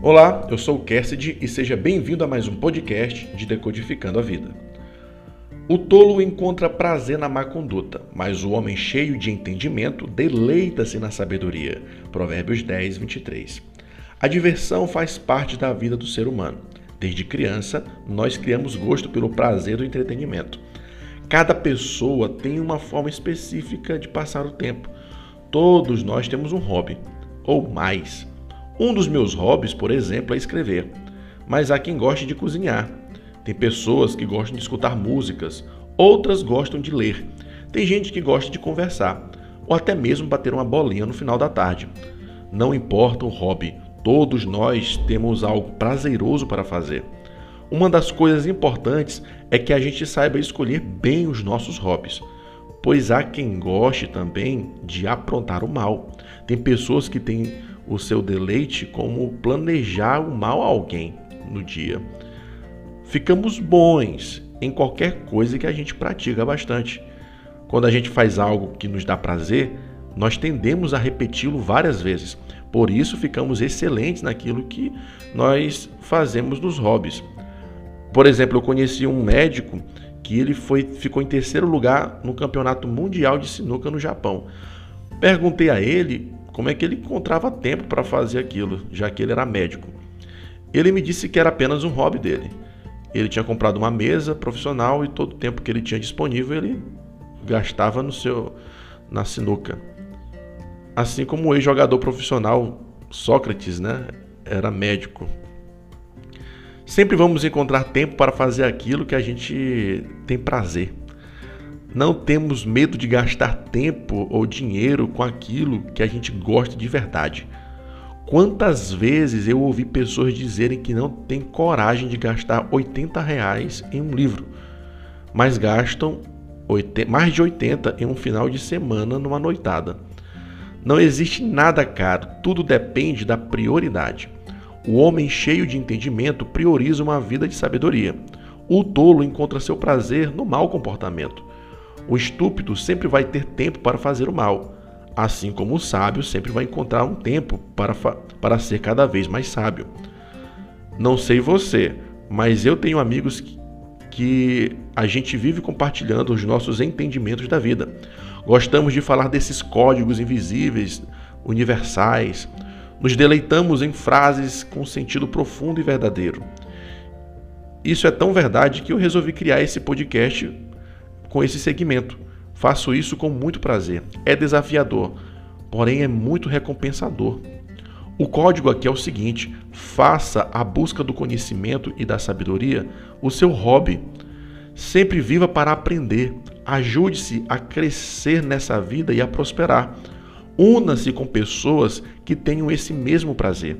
Olá, eu sou o Cassidy e seja bem-vindo a mais um podcast de Decodificando a Vida. O tolo encontra prazer na má conduta, mas o homem cheio de entendimento deleita-se na sabedoria. Provérbios 10, 23. A diversão faz parte da vida do ser humano. Desde criança, nós criamos gosto pelo prazer do entretenimento. Cada pessoa tem uma forma específica de passar o tempo. Todos nós temos um hobby, ou mais. Um dos meus hobbies, por exemplo, é escrever, mas há quem goste de cozinhar. Tem pessoas que gostam de escutar músicas, outras gostam de ler. Tem gente que gosta de conversar, ou até mesmo bater uma bolinha no final da tarde. Não importa o hobby, todos nós temos algo prazeroso para fazer. Uma das coisas importantes é que a gente saiba escolher bem os nossos hobbies, pois há quem goste também de aprontar o mal. Tem pessoas que têm o seu deleite como planejar o mal a alguém no dia. Ficamos bons em qualquer coisa que a gente pratica bastante. Quando a gente faz algo que nos dá prazer, nós tendemos a repeti-lo várias vezes. Por isso ficamos excelentes naquilo que nós fazemos nos hobbies. Por exemplo, eu conheci um médico que ele foi, ficou em terceiro lugar no campeonato mundial de sinuca no Japão. Perguntei a ele como é que ele encontrava tempo para fazer aquilo, já que ele era médico. Ele me disse que era apenas um hobby dele. Ele tinha comprado uma mesa profissional e todo o tempo que ele tinha disponível ele gastava no seu na sinuca. Assim como o ex-jogador profissional Sócrates, né, era médico. Sempre vamos encontrar tempo para fazer aquilo que a gente tem prazer. Não temos medo de gastar tempo ou dinheiro com aquilo que a gente gosta de verdade. Quantas vezes eu ouvi pessoas dizerem que não têm coragem de gastar 80 reais em um livro, mas gastam mais de 80 em um final de semana numa noitada. Não existe nada caro, tudo depende da prioridade. O homem cheio de entendimento prioriza uma vida de sabedoria. O tolo encontra seu prazer no mau comportamento. O estúpido sempre vai ter tempo para fazer o mal, assim como o sábio sempre vai encontrar um tempo para, para ser cada vez mais sábio. Não sei você, mas eu tenho amigos que, que a gente vive compartilhando os nossos entendimentos da vida. Gostamos de falar desses códigos invisíveis, universais, nos deleitamos em frases com sentido profundo e verdadeiro. Isso é tão verdade que eu resolvi criar esse podcast com esse segmento. Faço isso com muito prazer. É desafiador, porém é muito recompensador. O código aqui é o seguinte: faça a busca do conhecimento e da sabedoria o seu hobby. Sempre viva para aprender. Ajude-se a crescer nessa vida e a prosperar. Una-se com pessoas que tenham esse mesmo prazer.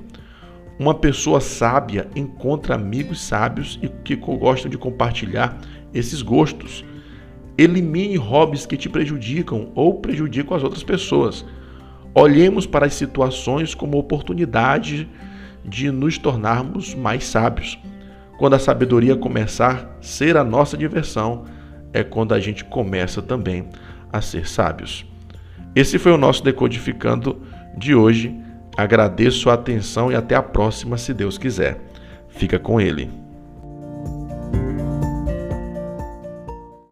Uma pessoa sábia encontra amigos sábios e que gostam de compartilhar esses gostos. Elimine hobbies que te prejudicam ou prejudicam as outras pessoas. Olhemos para as situações como oportunidade de nos tornarmos mais sábios. Quando a sabedoria começar a ser a nossa diversão, é quando a gente começa também a ser sábios. Esse foi o nosso Decodificando de hoje. Agradeço a atenção e até a próxima, se Deus quiser. Fica com ele.